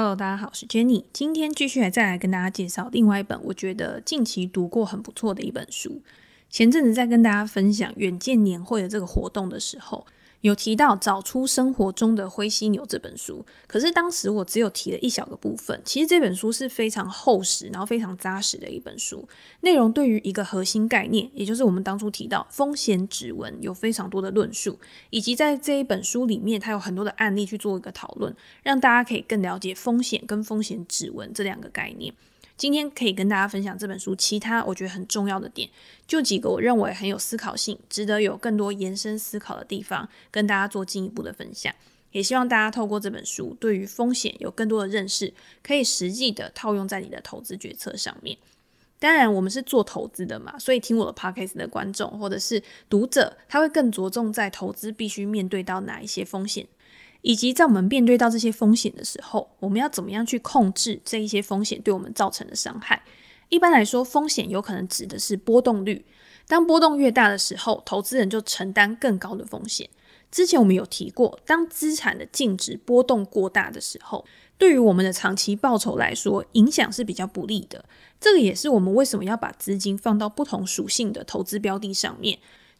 Hello，大家好，我是 Jenny。今天继续来再来跟大家介绍另外一本我觉得近期读过很不错的一本书。前阵子在跟大家分享远见年会的这个活动的时候，有提到找出生活中的灰犀牛这本书，可是当时我只有提了一小个部分。其实这本书是非常厚实，然后非常扎实的一本书。内容对于一个核心概念，也就是我们当初提到风险指纹，有非常多的论述，以及在这一本书里面，它有很多的案例去做一个讨论，让大家可以更了解风险跟风险指纹这两个概念。今天可以跟大家分享这本书，其他我觉得很重要的点，就几个我认为很有思考性，值得有更多延伸思考的地方，跟大家做进一步的分享。也希望大家透过这本书，对于风险有更多的认识，可以实际的套用在你的投资决策上面。当然，我们是做投资的嘛，所以听我的 podcast 的观众或者是读者，他会更着重在投资必须面对到哪一些风险。以及在我们面对到这些风险的时候，我们要怎么样去控制这一些风险对我们造成的伤害？一般来说，风险有可能指的是波动率。当波动越大的时候，投资人就承担更高的风险。之前我们有提过，当资产的净值波动过大的时候，对于我们的长期报酬来说，影响是比较不利的。这个也是我们为什么要把资金放到不同属性的投资标的上面。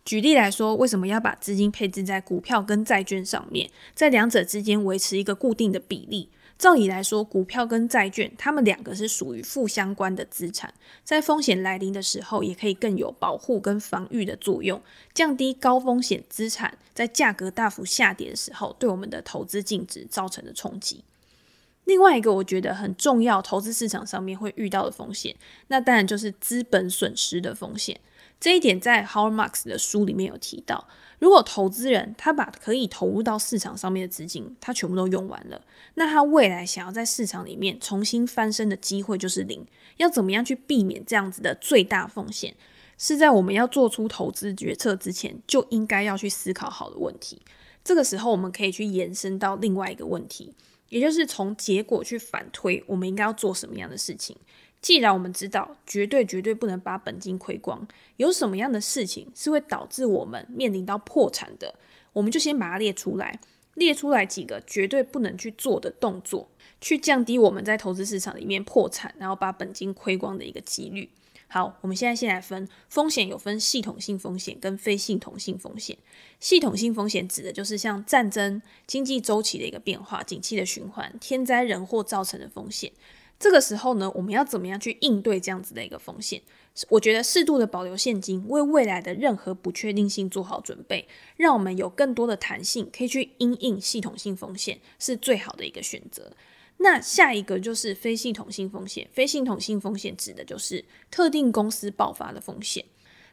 举例来说，为什么要把资金配置在股票跟债券上面，在两者之间维持一个固定的比例？照理来说，股票跟债券，它们两个是属于负相关的资产，在风险来临的时候，也可以更有保护跟防御的作用，降低高风险资产在价格大幅下跌的时候对我们的投资净值造成的冲击。另外一个我觉得很重要，投资市场上面会遇到的风险，那当然就是资本损失的风险。这一点在 Howard Marks 的书里面有提到，如果投资人他把可以投入到市场上面的资金，他全部都用完了，那他未来想要在市场里面重新翻身的机会就是零。要怎么样去避免这样子的最大风险，是在我们要做出投资决策之前就应该要去思考好的问题。这个时候我们可以去延伸到另外一个问题，也就是从结果去反推，我们应该要做什么样的事情。既然我们知道绝对绝对不能把本金亏光，有什么样的事情是会导致我们面临到破产的，我们就先把它列出来，列出来几个绝对不能去做的动作，去降低我们在投资市场里面破产，然后把本金亏光的一个几率。好，我们现在先来分风险，有分系统性风险跟非系统性风险。系统性风险指的就是像战争、经济周期的一个变化、景气的循环、天灾人祸造成的风险。这个时候呢，我们要怎么样去应对这样子的一个风险？我觉得适度的保留现金，为未来的任何不确定性做好准备，让我们有更多的弹性，可以去因应系统性风险，是最好的一个选择。那下一个就是非系统性风险，非系统性风险指的就是特定公司爆发的风险。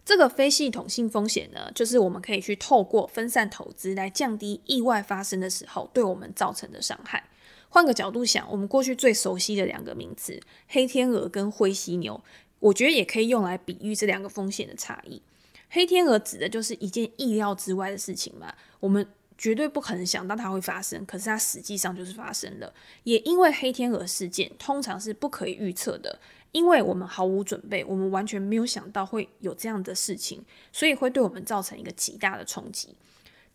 这个非系统性风险呢，就是我们可以去透过分散投资来降低意外发生的时候对我们造成的伤害。换个角度想，我们过去最熟悉的两个名词“黑天鹅”跟“灰犀牛”，我觉得也可以用来比喻这两个风险的差异。黑天鹅指的就是一件意料之外的事情嘛，我们绝对不可能想到它会发生，可是它实际上就是发生了。也因为黑天鹅事件通常是不可以预测的，因为我们毫无准备，我们完全没有想到会有这样的事情，所以会对我们造成一个极大的冲击。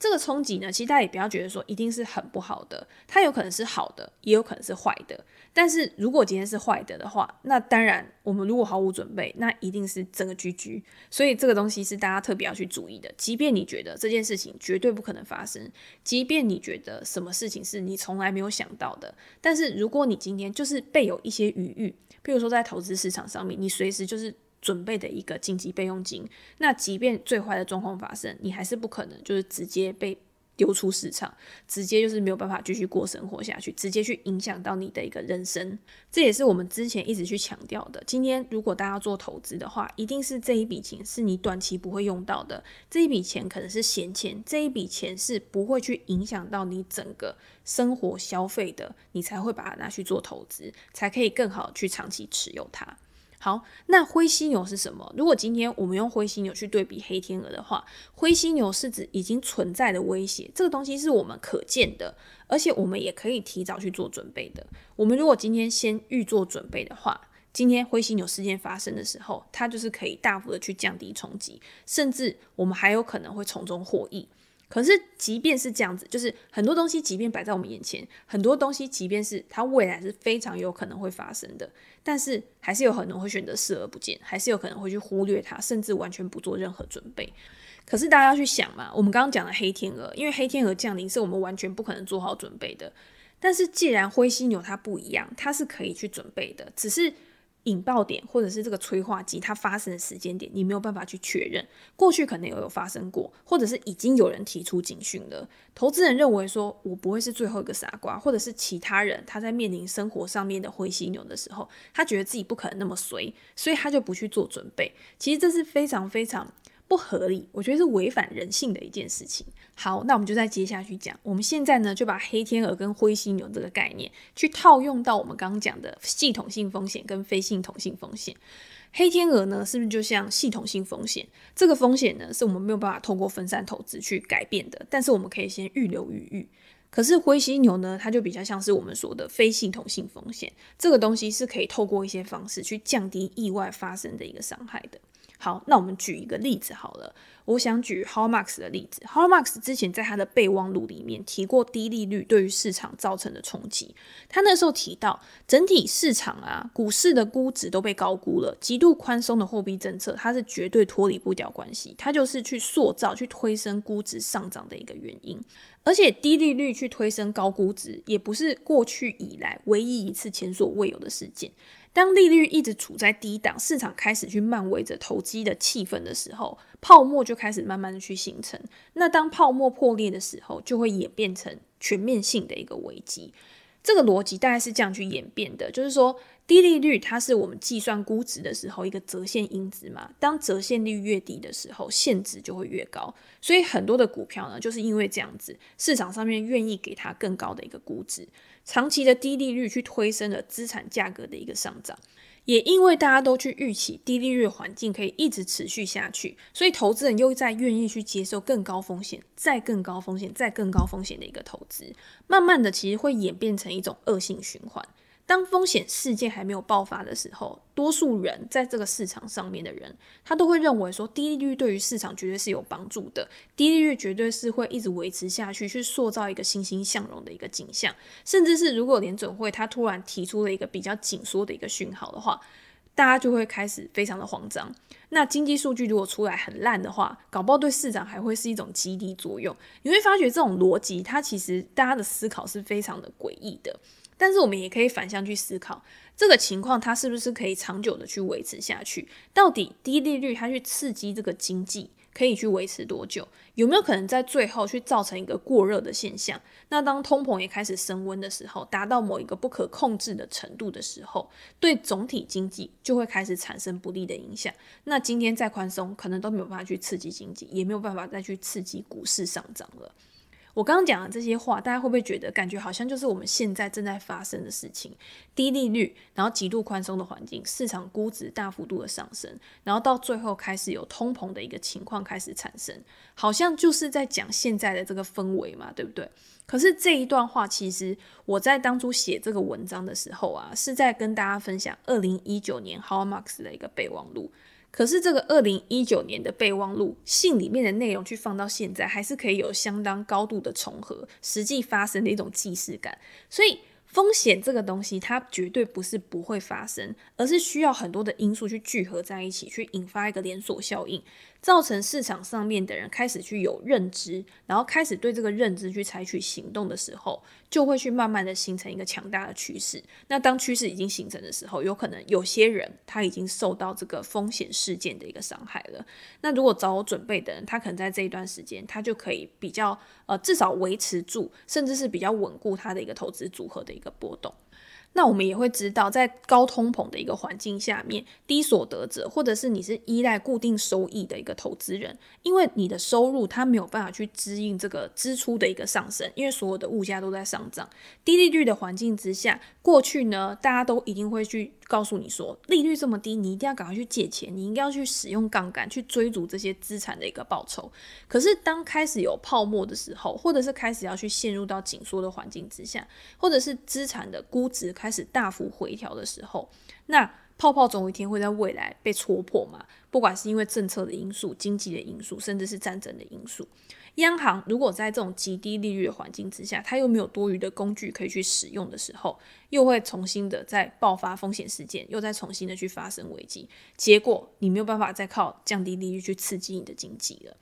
这个冲击呢，其实大家也不要觉得说一定是很不好的，它有可能是好的，也有可能是坏的。但是如果今天是坏的的话，那当然我们如果毫无准备，那一定是整个 GG。所以这个东西是大家特别要去注意的。即便你觉得这件事情绝对不可能发生，即便你觉得什么事情是你从来没有想到的，但是如果你今天就是备有一些余裕，譬如说在投资市场上面，你随时就是。准备的一个紧急备用金，那即便最坏的状况发生，你还是不可能就是直接被丢出市场，直接就是没有办法继续过生活下去，直接去影响到你的一个人生。这也是我们之前一直去强调的。今天如果大家做投资的话，一定是这一笔钱是你短期不会用到的，这一笔钱可能是闲钱，这一笔钱是不会去影响到你整个生活消费的，你才会把它拿去做投资，才可以更好去长期持有它。好，那灰犀牛是什么？如果今天我们用灰犀牛去对比黑天鹅的话，灰犀牛是指已经存在的威胁，这个东西是我们可见的，而且我们也可以提早去做准备的。我们如果今天先预做准备的话，今天灰犀牛事件发生的时候，它就是可以大幅的去降低冲击，甚至我们还有可能会从中获益。可是即便是这样子，就是很多东西即便摆在我们眼前，很多东西即便是它未来是非常有可能会发生的，但是还是有很多人会选择视而不见，还是有可能会去忽略它，甚至完全不做任何准备。可是大家要去想嘛，我们刚刚讲的黑天鹅，因为黑天鹅降临是我们完全不可能做好准备的。但是既然灰犀牛它不一样，它是可以去准备的，只是引爆点或者是这个催化剂它发生的时间点，你没有办法去确认。过去可能有有发生过，或者是已经有人提出警讯了。投资人认为说，我不会是最后一个傻瓜，或者是其他人他在面临生活上面的灰犀牛的时候，他觉得自己不可能那么随，所以他就不去做准备。其实这是非常非常。不合理，我觉得是违反人性的一件事情。好，那我们就再接下去讲。我们现在呢，就把黑天鹅跟灰犀牛这个概念去套用到我们刚刚讲的系统性风险跟非系统性风险。黑天鹅呢，是不是就像系统性风险？这个风险呢，是我们没有办法透过分散投资去改变的，但是我们可以先预留余裕。可是灰犀牛呢，它就比较像是我们说的非系统性风险，这个东西是可以透过一些方式去降低意外发生的一个伤害的。好，那我们举一个例子好了。我想举 h a l m a r k s 的例子。h a l m a r k s 之前在他的备忘录里面提过低利率对于市场造成的冲击。他那时候提到，整体市场啊，股市的估值都被高估了。极度宽松的货币政策，它是绝对脱离不掉关系。它就是去塑造、去推升估值上涨的一个原因。而且低利率去推升高估值，也不是过去以来唯一一次前所未有的事件。当利率一直处在低档，市场开始去漫围着投机的气氛的时候，泡沫就开始慢慢的去形成。那当泡沫破裂的时候，就会演变成全面性的一个危机。这个逻辑大概是这样去演变的，就是说低利率它是我们计算估值的时候一个折现因子嘛。当折现率越低的时候，现值就会越高。所以很多的股票呢，就是因为这样子，市场上面愿意给它更高的一个估值。长期的低利率去推升了资产价格的一个上涨，也因为大家都去预期低利率环境可以一直持续下去，所以投资人又在愿意去接受更高风险、再更高风险、再更高风险的一个投资，慢慢的其实会演变成一种恶性循环。当风险事件还没有爆发的时候，多数人在这个市场上面的人，他都会认为说，低利率对于市场绝对是有帮助的，低利率绝对是会一直维持下去，去塑造一个欣欣向荣的一个景象。甚至是如果联准会他突然提出了一个比较紧缩的一个讯号的话，大家就会开始非常的慌张。那经济数据如果出来很烂的话，搞不好对市场还会是一种激励作用。你会发觉这种逻辑，它其实大家的思考是非常的诡异的。但是我们也可以反向去思考，这个情况它是不是可以长久的去维持下去？到底低利率它去刺激这个经济可以去维持多久？有没有可能在最后去造成一个过热的现象？那当通膨也开始升温的时候，达到某一个不可控制的程度的时候，对总体经济就会开始产生不利的影响。那今天再宽松，可能都没有办法去刺激经济，也没有办法再去刺激股市上涨了。我刚刚讲的这些话，大家会不会觉得感觉好像就是我们现在正在发生的事情？低利率，然后极度宽松的环境，市场估值大幅度的上升，然后到最后开始有通膨的一个情况开始产生，好像就是在讲现在的这个氛围嘛，对不对？可是这一段话，其实我在当初写这个文章的时候啊，是在跟大家分享二零一九年 How Marks 的一个备忘录。可是这个二零一九年的备忘录信里面的内容，去放到现在，还是可以有相当高度的重合，实际发生的一种既视感，所以。风险这个东西，它绝对不是不会发生，而是需要很多的因素去聚合在一起，去引发一个连锁效应，造成市场上面的人开始去有认知，然后开始对这个认知去采取行动的时候，就会去慢慢的形成一个强大的趋势。那当趋势已经形成的时候，有可能有些人他已经受到这个风险事件的一个伤害了。那如果早有准备的人，他可能在这一段时间，他就可以比较呃，至少维持住，甚至是比较稳固他的一个投资组合的一个波动。那我们也会知道，在高通膨的一个环境下面，低所得者或者是你是依赖固定收益的一个投资人，因为你的收入它没有办法去支应这个支出的一个上升，因为所有的物价都在上涨。低利率的环境之下，过去呢，大家都一定会去告诉你说，利率这么低，你一定要赶快去借钱，你应该要去使用杠杆去追逐这些资产的一个报酬。可是当开始有泡沫的时候，或者是开始要去陷入到紧缩的环境之下，或者是资产的估值。开始大幅回调的时候，那泡泡总有一天会在未来被戳破嘛，不管是因为政策的因素、经济的因素，甚至是战争的因素。央行如果在这种极低利率的环境之下，它又没有多余的工具可以去使用的时候，又会重新的再爆发风险事件，又再重新的去发生危机，结果你没有办法再靠降低利率去刺激你的经济了。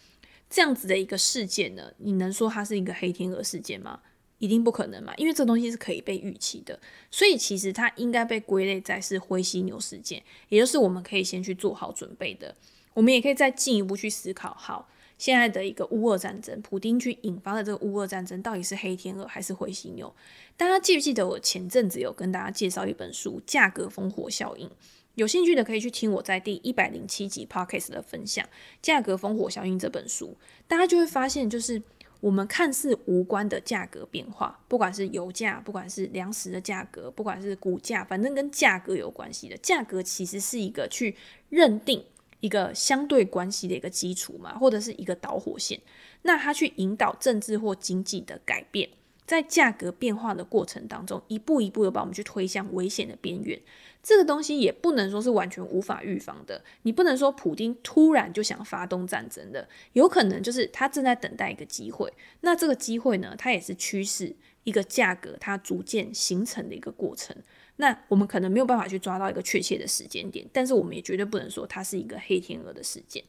这样子的一个事件呢，你能说它是一个黑天鹅事件吗？一定不可能嘛，因为这东西是可以被预期的，所以其实它应该被归类在是灰犀牛事件，也就是我们可以先去做好准备的。我们也可以再进一步去思考，好。现在的一个乌俄战争，普丁去引发的这个乌俄战争，到底是黑天鹅还是灰犀牛？大家记不记得我前阵子有跟大家介绍一本书《价格烽火效应》？有兴趣的可以去听我在第一百零七集 Podcast 的分享，《价格烽火效应》这本书，大家就会发现，就是我们看似无关的价格变化，不管是油价，不管是粮食的价格，不管是股价，反正跟价格有关系的价格，其实是一个去认定。一个相对关系的一个基础嘛，或者是一个导火线，那它去引导政治或经济的改变，在价格变化的过程当中，一步一步的把我们去推向危险的边缘。这个东西也不能说是完全无法预防的，你不能说普丁突然就想发动战争的，有可能就是他正在等待一个机会。那这个机会呢，它也是趋势，一个价格它逐渐形成的一个过程。那我们可能没有办法去抓到一个确切的时间点，但是我们也绝对不能说它是一个黑天鹅的事件。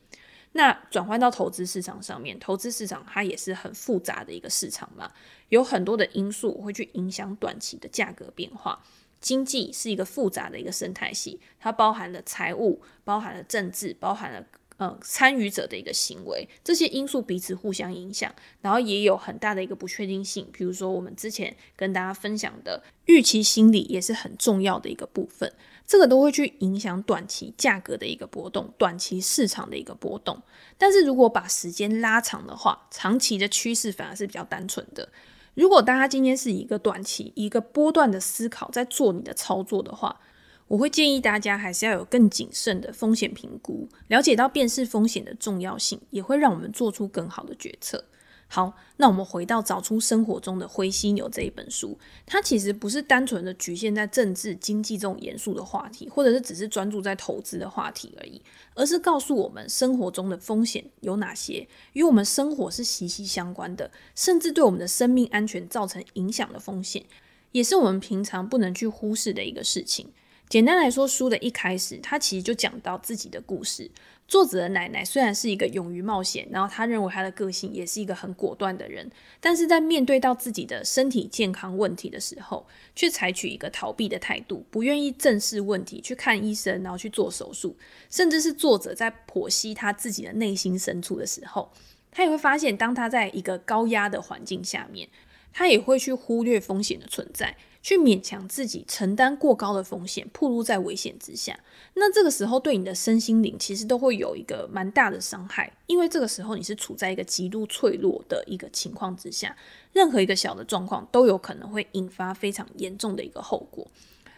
那转换到投资市场上面，投资市场它也是很复杂的一个市场嘛，有很多的因素会去影响短期的价格变化。经济是一个复杂的一个生态系，它包含了财务，包含了政治，包含了。呃，参与者的一个行为，这些因素彼此互相影响，然后也有很大的一个不确定性。比如说，我们之前跟大家分享的预期心理也是很重要的一个部分，这个都会去影响短期价格的一个波动，短期市场的一个波动。但是如果把时间拉长的话，长期的趋势反而是比较单纯的。如果大家今天是一个短期、一个波段的思考在做你的操作的话，我会建议大家还是要有更谨慎的风险评估，了解到辨识风险的重要性，也会让我们做出更好的决策。好，那我们回到找出生活中的灰犀牛这一本书，它其实不是单纯的局限在政治经济这种严肃的话题，或者是只是专注在投资的话题而已，而是告诉我们生活中的风险有哪些，与我们生活是息息相关的，甚至对我们的生命安全造成影响的风险，也是我们平常不能去忽视的一个事情。简单来说，书的一开始，他其实就讲到自己的故事。作者的奶奶虽然是一个勇于冒险，然后他认为他的个性也是一个很果断的人，但是在面对到自己的身体健康问题的时候，却采取一个逃避的态度，不愿意正视问题，去看医生，然后去做手术，甚至是作者在剖析他自己的内心深处的时候，他也会发现，当他在一个高压的环境下面，他也会去忽略风险的存在。去勉强自己承担过高的风险，暴露在危险之下，那这个时候对你的身心灵其实都会有一个蛮大的伤害，因为这个时候你是处在一个极度脆弱的一个情况之下，任何一个小的状况都有可能会引发非常严重的一个后果。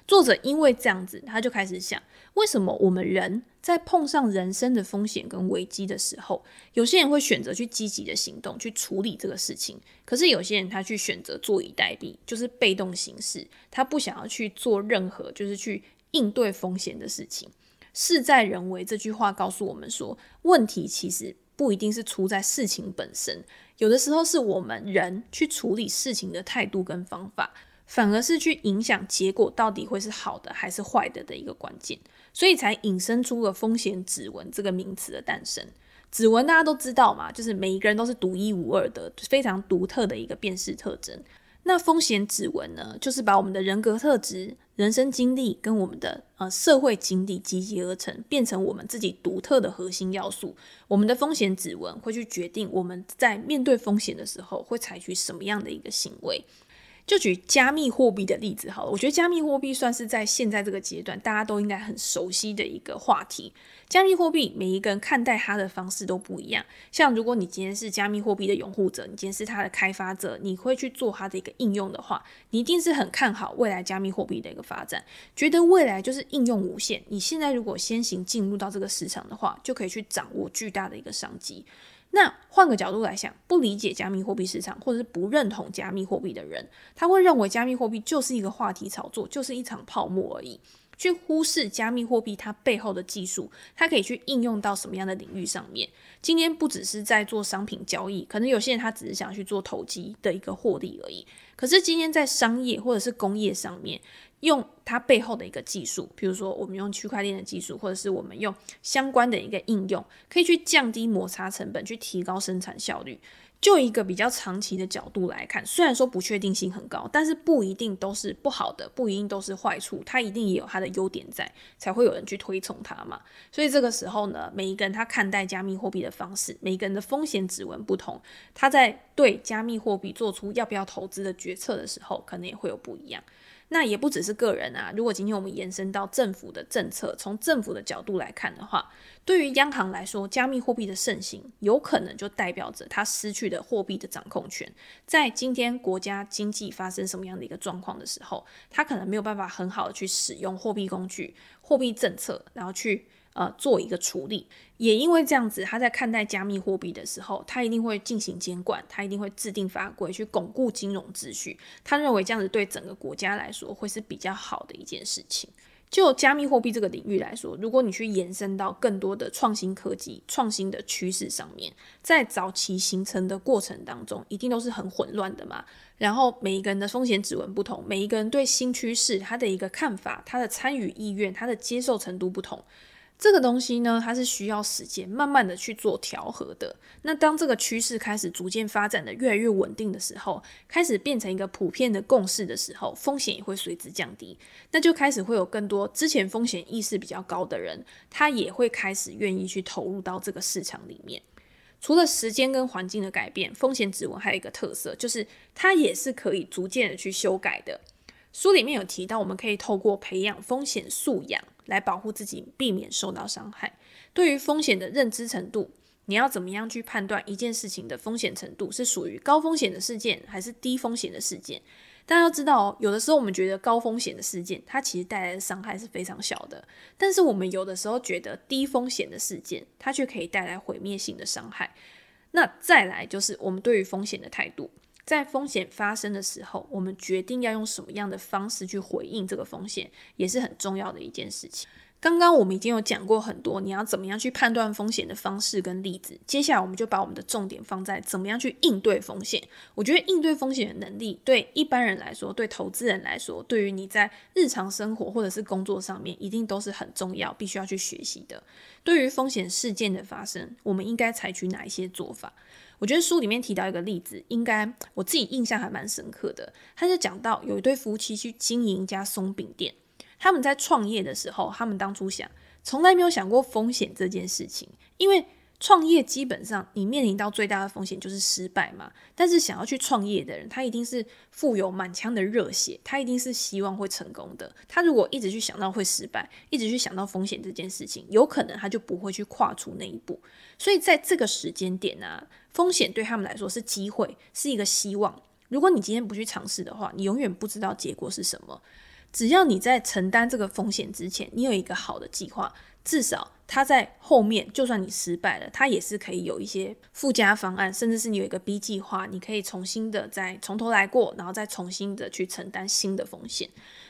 作者因为这样子，他就开始想，为什么我们人在碰上人生的风险跟危机的时候，有些人会选择去积极的行动去处理这个事情，可是有些人他去选择坐以待毙，就是被动行事，他不想要去做任何就是去应对风险的事情。事在人为这句话告诉我们说，问题其实不一定是出在事情本身，有的时候是我们人去处理事情的态度跟方法。反而是去影响结果到底会是好的还是坏的的一个关键，所以才引申出了风险指纹这个名词的诞生。指纹大家都知道嘛，就是每一个人都是独一无二的、非常独特的一个辨识特征。那风险指纹呢，就是把我们的人格特质、人生经历跟我们的呃社会经历集结而成，变成我们自己独特的核心要素。我们的风险指纹会去决定我们在面对风险的时候会采取什么样的一个行为。就举加密货币的例子好了，我觉得加密货币算是在现在这个阶段大家都应该很熟悉的一个话题。加密货币每一个人看待它的方式都不一样。像如果你今天是加密货币的拥护者，你今天是它的开发者，你会去做它的一个应用的话，你一定是很看好未来加密货币的一个发展，觉得未来就是应用无限。你现在如果先行进入到这个市场的话，就可以去掌握巨大的一个商机。那换个角度来想，不理解加密货币市场，或者是不认同加密货币的人，他会认为加密货币就是一个话题炒作，就是一场泡沫而已。去忽视加密货币它背后的技术，它可以去应用到什么样的领域上面。今天不只是在做商品交易，可能有些人他只是想去做投机的一个获利而已。可是今天在商业或者是工业上面，用它背后的一个技术，比如说我们用区块链的技术，或者是我们用相关的一个应用，可以去降低摩擦成本，去提高生产效率。就一个比较长期的角度来看，虽然说不确定性很高，但是不一定都是不好的，不一定都是坏处，它一定也有它的优点在，才会有人去推崇它嘛。所以这个时候呢，每一个人他看待加密货币的方式，每一个人的风险指纹不同，他在对加密货币做出要不要投资的决策的时候，可能也会有不一样。那也不只是个人啊，如果今天我们延伸到政府的政策，从政府的角度来看的话，对于央行来说，加密货币的盛行，有可能就代表着它失去的货币的掌控权。在今天国家经济发生什么样的一个状况的时候，它可能没有办法很好的去使用货币工具、货币政策，然后去。呃，做一个处理，也因为这样子，他在看待加密货币的时候，他一定会进行监管，他一定会制定法规去巩固金融秩序。他认为这样子对整个国家来说会是比较好的一件事情。就加密货币这个领域来说，如果你去延伸到更多的创新科技、创新的趋势上面，在早期形成的过程当中，一定都是很混乱的嘛。然后每一个人的风险指纹不同，每一个人对新趋势他的一个看法、他的参与意愿、他的接受程度不同。这个东西呢，它是需要时间慢慢的去做调和的。那当这个趋势开始逐渐发展的越来越稳定的时候，开始变成一个普遍的共识的时候，风险也会随之降低。那就开始会有更多之前风险意识比较高的人，他也会开始愿意去投入到这个市场里面。除了时间跟环境的改变，风险指纹还有一个特色，就是它也是可以逐渐的去修改的。书里面有提到，我们可以透过培养风险素养来保护自己，避免受到伤害。对于风险的认知程度，你要怎么样去判断一件事情的风险程度是属于高风险的事件还是低风险的事件？大家要知道哦，有的时候我们觉得高风险的事件，它其实带来的伤害是非常小的，但是我们有的时候觉得低风险的事件，它却可以带来毁灭性的伤害。那再来就是我们对于风险的态度。在风险发生的时候，我们决定要用什么样的方式去回应这个风险，也是很重要的一件事情。刚刚我们已经有讲过很多，你要怎么样去判断风险的方式跟例子。接下来我们就把我们的重点放在怎么样去应对风险。我觉得应对风险的能力，对一般人来说，对投资人来说，对于你在日常生活或者是工作上面，一定都是很重要，必须要去学习的。对于风险事件的发生，我们应该采取哪一些做法？我觉得书里面提到一个例子，应该我自己印象还蛮深刻的。他就讲到有一对夫妻去经营一家松饼店，他们在创业的时候，他们当初想，从来没有想过风险这件事情，因为。创业基本上，你面临到最大的风险就是失败嘛。但是想要去创业的人，他一定是富有满腔的热血，他一定是希望会成功的。他如果一直去想到会失败，一直去想到风险这件事情，有可能他就不会去跨出那一步。所以在这个时间点呢、风险对他们来说是机会，是一个希望。如果你今天不去尝试的话，你永远不知道结果是什么。只要你在承担这个风险之前，你有一个好的计划。至少他在后面，就算你失败了，他也是可以有一些附加方案，甚至是你有一个 B 计划，你可以重新的再从头来过，然后再重新的去承担新的风险。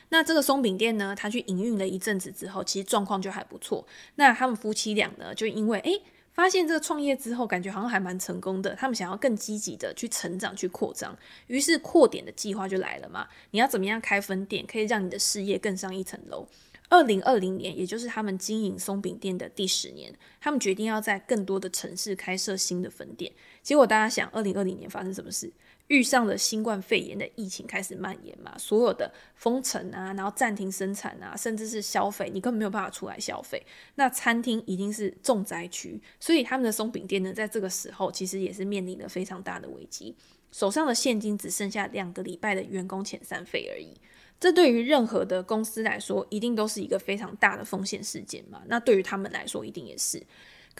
那这个松饼店呢，他去营运了一阵子之后，其实状况就还不错。那他们夫妻俩呢，就因为诶发现这个创业之后，感觉好像还蛮成功的，他们想要更积极的去成长、去扩张，于是扩点的计划就来了嘛。你要怎么样开分店，可以让你的事业更上一层楼？二零二零年，也就是他们经营松饼店的第十年，他们决定要在更多的城市开设新的分店。结果大家想，二零二零年发生什么事？遇上了新冠肺炎的疫情开始蔓延嘛，所有的封城啊，然后暂停生产啊，甚至是消费，你根本没有办法出来消费。那餐厅一定是重灾区，所以他们的松饼店呢，在这个时候其实也是面临了非常大的危机，手上的现金只剩下两个礼拜的员工遣散费而已。这对于任何的公司来说，一定都是一个非常大的风险事件嘛。那对于他们来说，一定也是。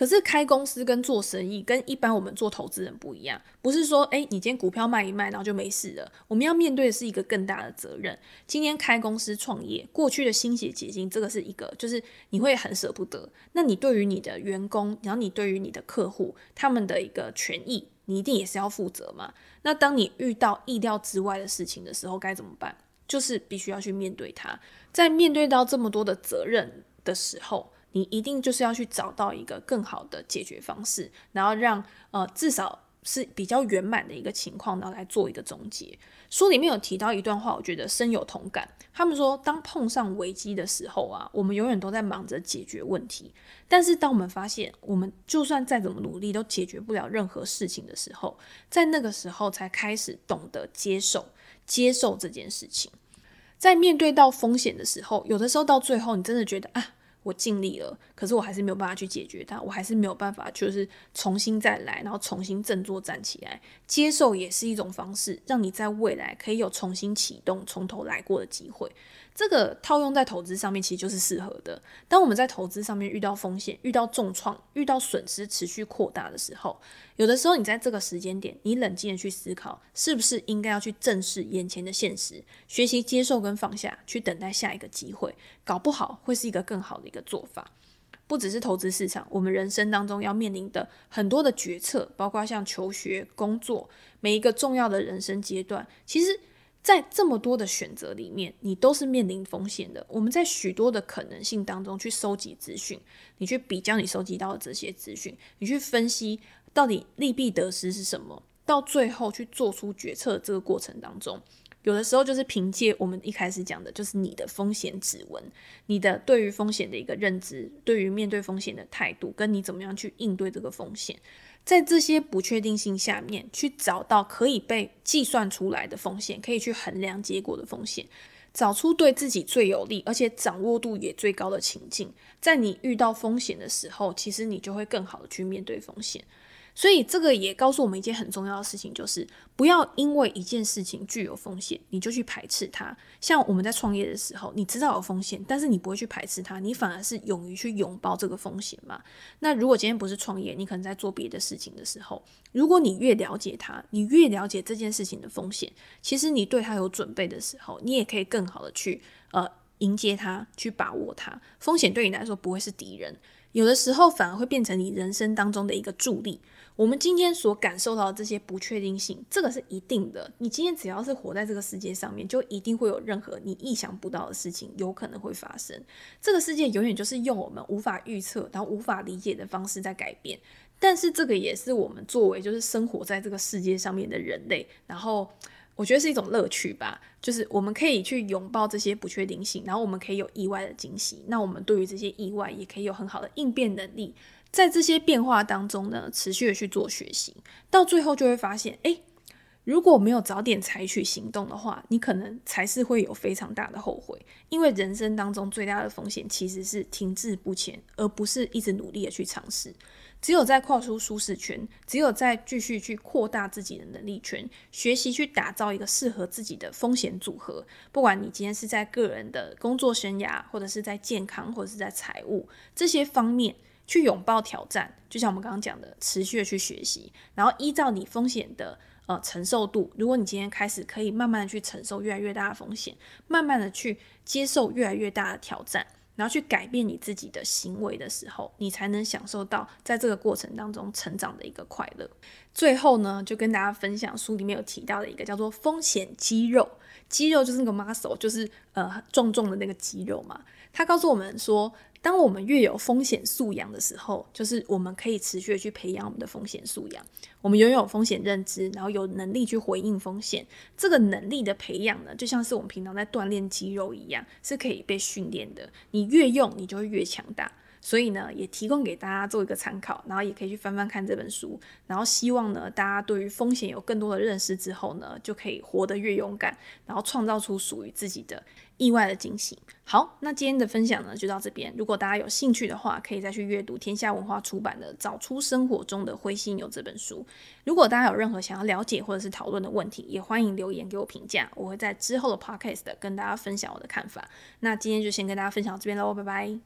可是开公司跟做生意跟一般我们做投资人不一样，不是说，诶，你今天股票卖一卖，然后就没事了。我们要面对的是一个更大的责任。今天开公司创业，过去的心血结晶，这个是一个，就是你会很舍不得。那你对于你的员工，然后你对于你的客户，他们的一个权益，你一定也是要负责嘛。那当你遇到意料之外的事情的时候，该怎么办？就是必须要去面对它。在面对到这么多的责任的时候，你一定就是要去找到一个更好的解决方式，然后让呃至少是比较圆满的一个情况，然后来做一个总结。书里面有提到一段话，我觉得深有同感。他们说，当碰上危机的时候啊，我们永远都在忙着解决问题，但是当我们发现我们就算再怎么努力都解决不了任何事情的时候，在那个时候才开始懂得接受，接受这件事情。在面对到风险的时候，有的时候到最后，你真的觉得啊。我尽力了，可是我还是没有办法去解决它，我还是没有办法，就是重新再来，然后重新振作站起来。接受也是一种方式，让你在未来可以有重新启动、从头来过的机会。这个套用在投资上面，其实就是适合的。当我们在投资上面遇到风险、遇到重创、遇到损失持续扩大的时候，有的时候你在这个时间点，你冷静的去思考，是不是应该要去正视眼前的现实，学习接受跟放下，去等待下一个机会，搞不好会是一个更好的一个做法。不只是投资市场，我们人生当中要面临的很多的决策，包括像求学、工作，每一个重要的人生阶段，其实。在这么多的选择里面，你都是面临风险的。我们在许多的可能性当中去收集资讯，你去比较你收集到的这些资讯，你去分析到底利弊得失是什么，到最后去做出决策这个过程当中，有的时候就是凭借我们一开始讲的，就是你的风险指纹，你的对于风险的一个认知，对于面对风险的态度，跟你怎么样去应对这个风险。在这些不确定性下面，去找到可以被计算出来的风险，可以去衡量结果的风险，找出对自己最有利，而且掌握度也最高的情境。在你遇到风险的时候，其实你就会更好的去面对风险。所以这个也告诉我们一件很重要的事情，就是不要因为一件事情具有风险，你就去排斥它。像我们在创业的时候，你知道有风险，但是你不会去排斥它，你反而是勇于去拥抱这个风险嘛。那如果今天不是创业，你可能在做别的事情的时候，如果你越了解它，你越了解这件事情的风险，其实你对它有准备的时候，你也可以更好的去呃迎接它，去把握它。风险对你来说不会是敌人，有的时候反而会变成你人生当中的一个助力。我们今天所感受到的这些不确定性，这个是一定的。你今天只要是活在这个世界上面，就一定会有任何你意想不到的事情有可能会发生。这个世界永远就是用我们无法预测，然后无法理解的方式在改变。但是这个也是我们作为就是生活在这个世界上面的人类，然后我觉得是一种乐趣吧。就是我们可以去拥抱这些不确定性，然后我们可以有意外的惊喜。那我们对于这些意外也可以有很好的应变能力。在这些变化当中呢，持续的去做学习，到最后就会发现，诶，如果没有早点采取行动的话，你可能才是会有非常大的后悔。因为人生当中最大的风险其实是停滞不前，而不是一直努力的去尝试。只有在跨出舒适圈，只有在继续去扩大自己的能力圈，学习去打造一个适合自己的风险组合。不管你今天是在个人的工作生涯，或者是在健康，或者是在财务这些方面。去拥抱挑战，就像我们刚刚讲的，持续的去学习，然后依照你风险的呃承受度，如果你今天开始可以慢慢的去承受越来越大的风险，慢慢的去接受越来越大的挑战，然后去改变你自己的行为的时候，你才能享受到在这个过程当中成长的一个快乐。最后呢，就跟大家分享书里面有提到的一个叫做风险肌肉，肌肉就是那个 muscle，就是呃重重的那个肌肉嘛。他告诉我们说，当我们越有风险素养的时候，就是我们可以持续的去培养我们的风险素养。我们拥有风险认知，然后有能力去回应风险。这个能力的培养呢，就像是我们平常在锻炼肌肉一样，是可以被训练的。你越用，你就会越强大。所以呢，也提供给大家做一个参考，然后也可以去翻翻看这本书。然后希望呢，大家对于风险有更多的认识之后呢，就可以活得越勇敢，然后创造出属于自己的。意外的惊喜。好，那今天的分享呢，就到这边。如果大家有兴趣的话，可以再去阅读天下文化出版的《找出生活中的灰犀牛》这本书。如果大家有任何想要了解或者是讨论的问题，也欢迎留言给我评价，我会在之后的 podcast 跟大家分享我的看法。那今天就先跟大家分享到这边喽，拜拜。